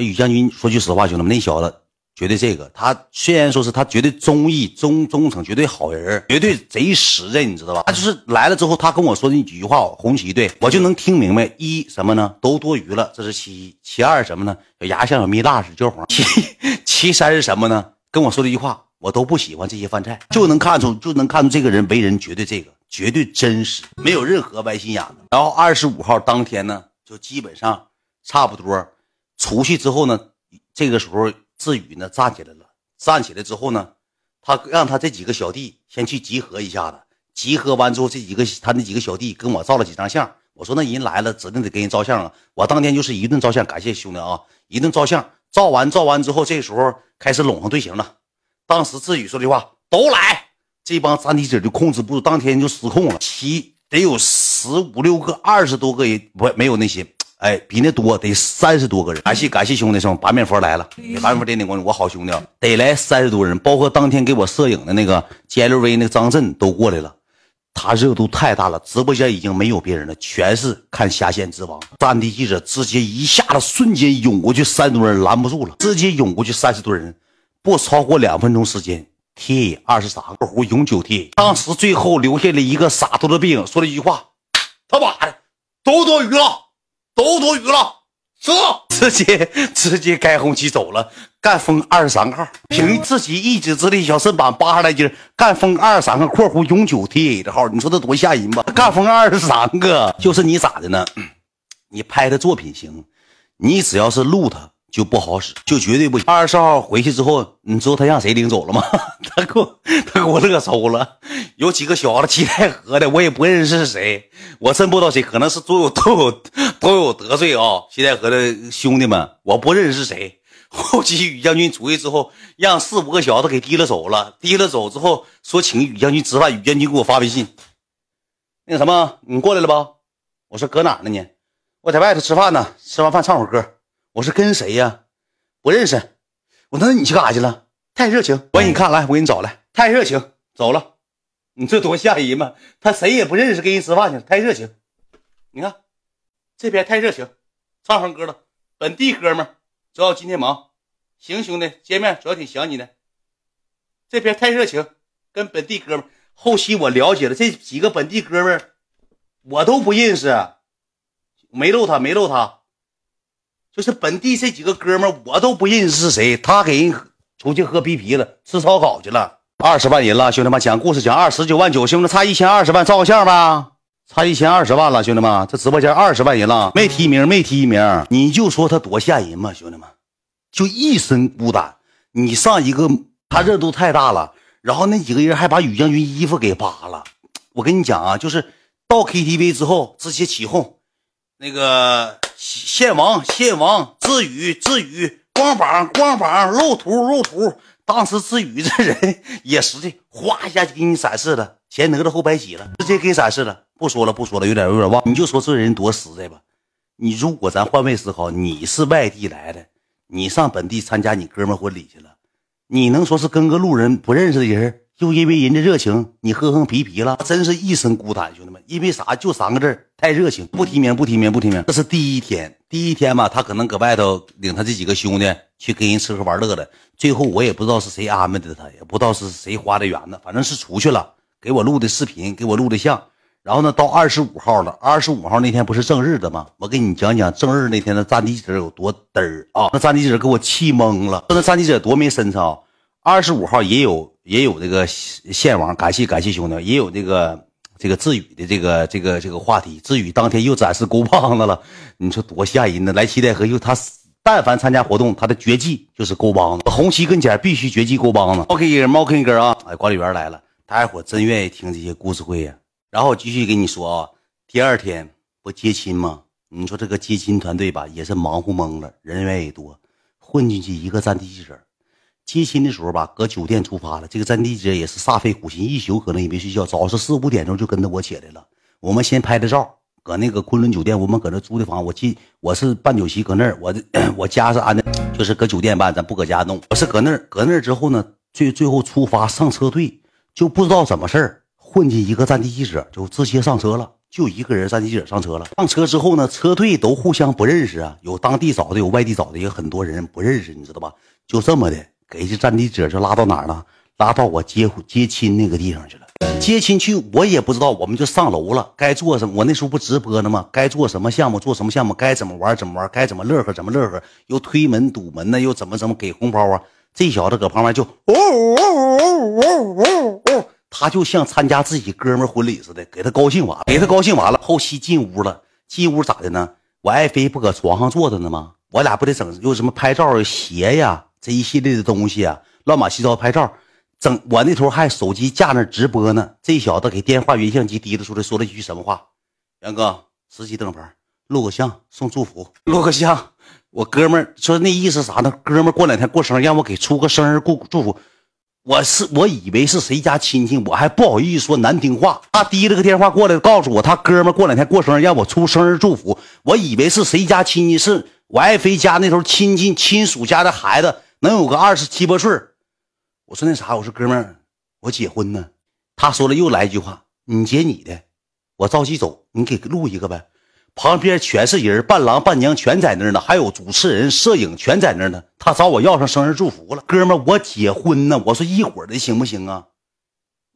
宇将军说句实话，兄弟们，那小子绝对这个，他虽然说是他绝对忠义忠忠诚，绝对好人，绝对贼实在，你知道吧？他就是来了之后，他跟我说的那几句话，红旗对我就能听明白。一什么呢？都多余了，这是其一。其二什么呢？小牙像小蜜蜡似的，焦黄。其其三是什么呢？跟我说的一句话，我都不喜欢这些饭菜，就能看出就能看出这个人为人绝对这个绝对真实，没有任何歪心眼子。然后二十五号当天呢，就基本上差不多出去之后呢，这个时候志宇呢站起来了，站起来之后呢，他让他这几个小弟先去集合一下子，集合完之后，这几个他那几个小弟跟我照了几张相。我说那人来了，指定得给人照相啊！我当天就是一顿照相，感谢兄弟啊，一顿照相。照完照完之后，这时候开始拢上队形了。当时志宇说的话都来，这帮站地者就控制不住，当天就失控了。七得有十五六个、二十多个人，不没有那些，哎，比那多得三十多个人。感谢感谢兄弟兄，八面佛来了，给八面佛点点关注，我好兄弟，得来三十多人，包括当天给我摄影的那个 G L V 那个张震都过来了。他热度太大了，直播间已经没有别人了，全是看下线之王。战地记者直接一下子瞬间涌过去，三十多人拦不住了，直接涌过去三十多人，不超过两分钟时间，T 二十三个弧永久 T。当时最后留下了一个洒脱的背影，说了一句话：“他妈的，都多余了，都多余了。”这直接直接开红旗走了，干封二十三号，凭自己一己之力，小身板八十来斤，干封二十三个（括弧永久 TA） 的号，你说这多吓人吧？干封二十三个，就是你咋的呢？你拍的作品行，你只要是录他。就不好使，就绝对不行。二十号回去之后，你知道他让谁领走了吗？他给我，他给我乐抽了。有几个小子七台河的，我也不认识是谁，我真不知道谁，可能是都有都有都有得罪啊。七台河的兄弟们，我不认识是谁。后期宇将军出去之后，让四五个小子给提了走了，提了走之后说请宇将军吃饭，宇将军给我发微信，那个什么，你过来了吧？我说搁哪呢你？我在外头吃饭呢，吃完饭唱会歌。我是跟谁呀？不认识。我说那你去干啥去了？太热情，我给你看来，我给你找来。太热情，走了。你这多吓人嘛！他谁也不认识，跟人吃饭去了。太热情，你看这边太热情，唱上歌了。本地哥们主要今天忙，行兄弟，见面主要挺想你的。这边太热情，跟本地哥们后期我了解了这几个本地哥们我都不认识，没漏他，没漏他。就是本地这几个哥们我都不认识是谁。他给人出去喝啤啤了，吃烧烤去了。二十万人了，兄弟们，讲故事讲二十九万九，兄弟差一千二十万，照个相吧。差一千二十万了，兄弟们，这直播间二十万人了，没提名，没提名，你就说他多吓人嘛，兄弟们，就一身孤单。你上一个，他热度太大了，然后那几个人还把宇将军衣服给扒了。我跟你讲啊，就是到 KTV 之后直接起哄，那个。献王，献王，志宇，志宇，光膀，光膀，露图，露图。当时志宇这人也实际，哗一下就给你展示了，前哪吒后白起了，直接给展示了。不说了，不说了，有点有点忘。你就说这人多实在吧。你如果咱换位思考，你是外地来的，你上本地参加你哥们婚礼去了，你能说是跟个路人不认识的人？就因为人家热情，你哼哼皮皮了，真是一身孤单，兄弟们，因为啥？就三个字太热情。不提名，不提名，不提名。这是第一天，第一天吧，他可能搁外头领他这几个兄弟去跟人吃喝玩乐的。最后我也不知道是谁安排的他，也不知道是谁花的园子，反正是出去了，给我录的视频，给我录的像。然后呢，到二十五号了，二十五号那天不是正日子吗？我给你讲讲正日那天的战地记者有多嘚儿啊！那战地记者给我气懵了，那战地记者多没深啊！二十五号也有也有这个线王，感谢感谢兄弟，也有这个这个志宇的这个这个这个话题。志宇当天又展示勾棒子了，你说多吓人呢！来七代河又他但凡参加活动，他的绝技就是勾棒子。红旗跟前必须绝技勾棒子。OK 猫 K 哥啊，哎，管理员来了，大家伙真愿意听这些故事会呀。然后我继续跟你说啊，第二天不接亲吗？你说这个接亲团队吧，也是忙活懵了，人员也多，混进去一个占地记者。接亲的时候吧，搁酒店出发了。这个战地记者也是煞费苦心，一宿可能也没睡觉。早上四五点钟就跟着我起来了。我们先拍的照，搁那个昆仑酒店，我们搁那租的房。我进我是办酒席，搁那儿。我 我家是安的，就是搁酒店办，咱不搁家弄。我是搁那儿，搁那儿之后呢，最最后出发上车队，就不知道怎么事儿，混进一个战地记者，就直接上车了。就一个人站地记者上车了。上车之后呢，车队都互相不认识啊，有当地找的，有外地找的，也很多人不认识，你知道吧？就这么的，给这站地者就拉到哪儿了？拉到我接接亲那个地方去了。接亲去，我也不知道，我们就上楼了。该做什么？我那时候不直播呢吗？该做什么项目做什么项目？该怎么玩怎么玩？该怎么乐呵怎么乐呵？又推门堵门呢？又怎么怎么给红包啊？这小子搁旁边就呜呜呜呜呜呜，他就像参加自己哥们婚礼似的，给他高兴完了，给他高兴完了。后期进屋了，进屋咋的呢？我爱妃不搁床上坐着呢吗？我俩不得整又什么拍照鞋呀这一系列的东西啊，乱码七糟拍照。整我那头还手机架那直播呢，这小子给电话原相机提了出来，说了一句什么话？杨哥，十级灯牌，录个像送祝福，录个像。我哥们说那意思啥呢？哥们过两天过生日，让我给出个生日祝祝福。我是我以为是谁家亲戚，我还不好意思说难听话。他提了个电话过来，告诉我他哥们过两天过生日，让我出生日祝福。我以为是谁家亲戚，是我爱妃家那头亲戚亲属家的孩子，能有个二十七八岁。我说那啥，我说哥们儿，我结婚呢。他说了又来一句话，你结你的，我着急走，你给录一个呗。旁边全是人，伴郎伴娘全在那儿呢，还有主持人、摄影全在那儿呢。他找我要上生日祝福了，哥们儿，我结婚呢。我说一会的行不行啊？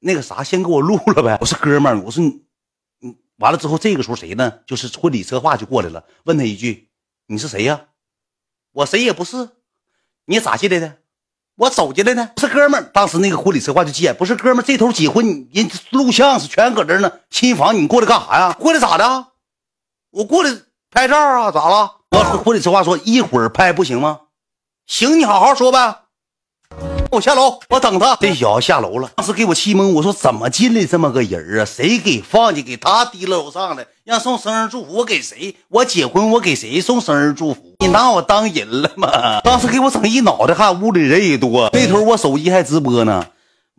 那个啥，先给我录了呗。我说哥们儿，我说你，你完了之后，这个时候谁呢？就是婚礼策划就过来了，问他一句，你是谁呀？我谁也不是，你咋进来的？我走进来呢，是哥们儿。当时那个婚礼策划就急眼，不是哥们儿，这头结婚人录像是全搁这呢，新房你过来干啥呀？过来咋的？我过来拍照啊？咋了？我婚礼策划说一会儿拍不行吗？行，你好好说呗。我下楼，我等他。这小子下楼了，当时给我气懵。我说怎么进来这么个人啊？谁给放进？给他提了楼上的，让送生日祝福。我给谁？我结婚，我给谁送生日祝福？你拿我当人了吗？当时给我整一脑袋汗，屋里人也多。那头我手机还直播呢。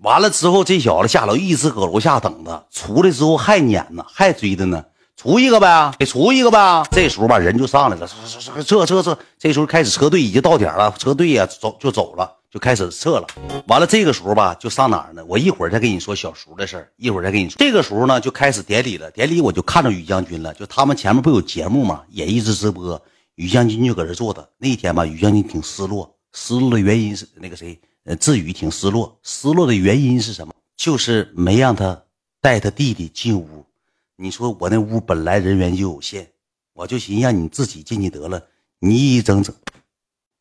完了之后，这小子下楼一直搁楼下等着。出来之后还撵呢，还追着呢。出一个呗，给出一个呗。这时候吧，人就上来了。这这这这，这时候开始车队已经到点了，车队呀走就走了。就开始撤了，完了这个时候吧，就上哪儿呢？我一会儿再跟你说小叔的事儿，一会儿再跟你说。这个时候呢，就开始典礼了。典礼我就看着于将军了，就他们前面不有节目吗？也一直直播，于将军就搁这坐着。那一天吧，于将军挺失落，失落的原因是那个谁，呃，志宇挺失落。失落的原因是什么？就是没让他带他弟弟进屋。你说我那屋本来人员就有限，我就寻思让你自己进去得了。你一整整。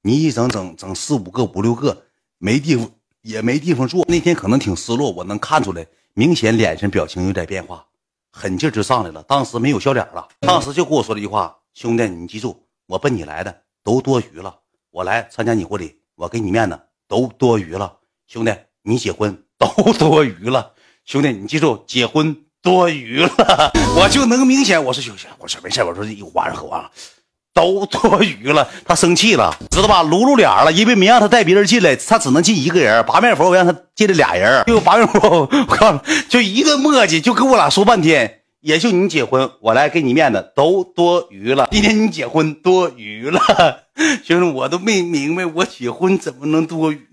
你一整整整四五个五六个没地方也没地方坐，那天可能挺失落，我能看出来，明显脸上表情有点变化，狠劲就上来了。当时没有笑脸了，当时就跟我说了一句话：“兄弟，你记住，我奔你来的都多余了，我来参加你婚礼，我给你面子都多余了。兄弟，你结婚都多余了，兄弟，你记住，结婚多余了。我就能明显，我说兄弟，我说没事，我说一晚上喝完了。”都多余了，他生气了，知道吧？撸撸脸了，因为没让他带别人进来，他只能进一个人。八面佛，我让他进来俩人，就八面佛，我靠，就一顿磨叽，就跟我俩说半天。也就你结婚，我来给你面子，都多余了。今天你结婚多余了，兄弟，我都没明白，我结婚怎么能多余？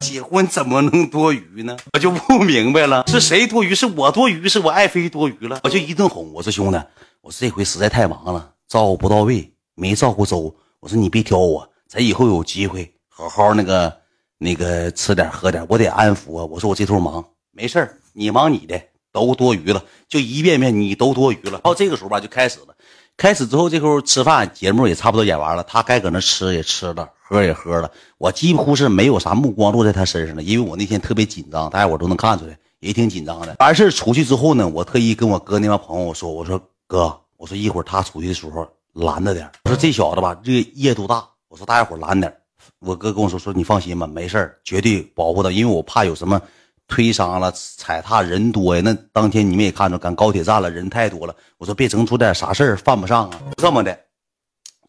结婚怎么能多余呢？我就不明白了，是谁多余？是我多余？是我爱妃多余了？我就一顿哄，我说兄弟，我这回实在太忙了，照顾不到位。没照顾周，我说你别挑我，咱以后有机会好好那个那个吃点喝点，我得安抚啊。我说我这头忙，没事你忙你的，都多余了，就一遍遍你都多余了。到这个时候吧，就开始了，开始之后这会儿吃饭，节目也差不多演完了，他该搁那吃也吃了，喝也喝了，我几乎是没有啥目光落在他身上了，因为我那天特别紧张，大家伙都能看出来，也挺紧张的。完事出去之后呢，我特意跟我哥那帮朋友说，我说哥，我说一会儿他出去的时候。拦着点我说这小子吧，这夜度大。我说大家伙拦点我哥跟我说说，你放心吧，没事绝对保护他，因为我怕有什么推搡了、踩踏，人多呀。那当天你们也看着，赶高铁站了，人太多了。我说别整出点啥事儿，犯不上啊。这么的，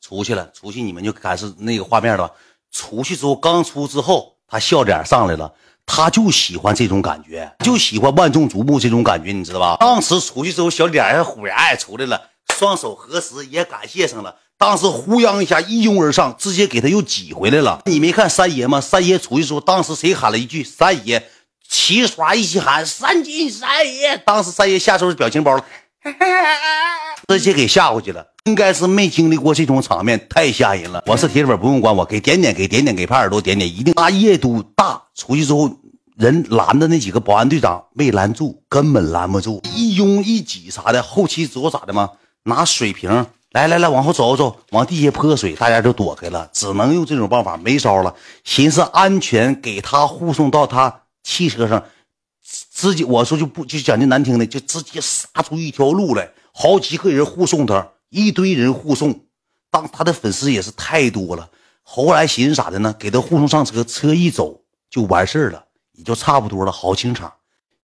出去了，出去你们就开始那个画面了。出去之后，刚出之后，他笑脸上来了，他就喜欢这种感觉，就喜欢万众瞩目这种感觉，你知道吧？当时出去之后，小脸还虎牙也出来了。双手合十也感谢上了，当时呼泱一下一拥而上，直接给他又挤回来了。你没看三爷吗？三爷出去时候，当时谁喊了一句“三爷”，齐刷一起喊“三金三爷”。当时三爷下手表情包了，直接给吓过去了。应该是没经历过这种场面，太吓人了。我是铁粉，不用管我，给点点，给点点，给拍耳朵点点，一定。他夜都大，出去之后人拦的那几个保安队长没拦住，根本拦不住，一拥一挤啥的。后期之后咋的吗？拿水瓶来来来，往后走走，往地下泼水，大家就躲开了。只能用这种办法，没招了。寻思安全，给他护送到他汽车上，直接我说就不就讲句难听的，就直接杀出一条路来，好几个人护送他。一堆人护送，当他的粉丝也是太多了。后来寻思咋的呢？给他护送上车，车一走就完事儿了，也就差不多了，好清场。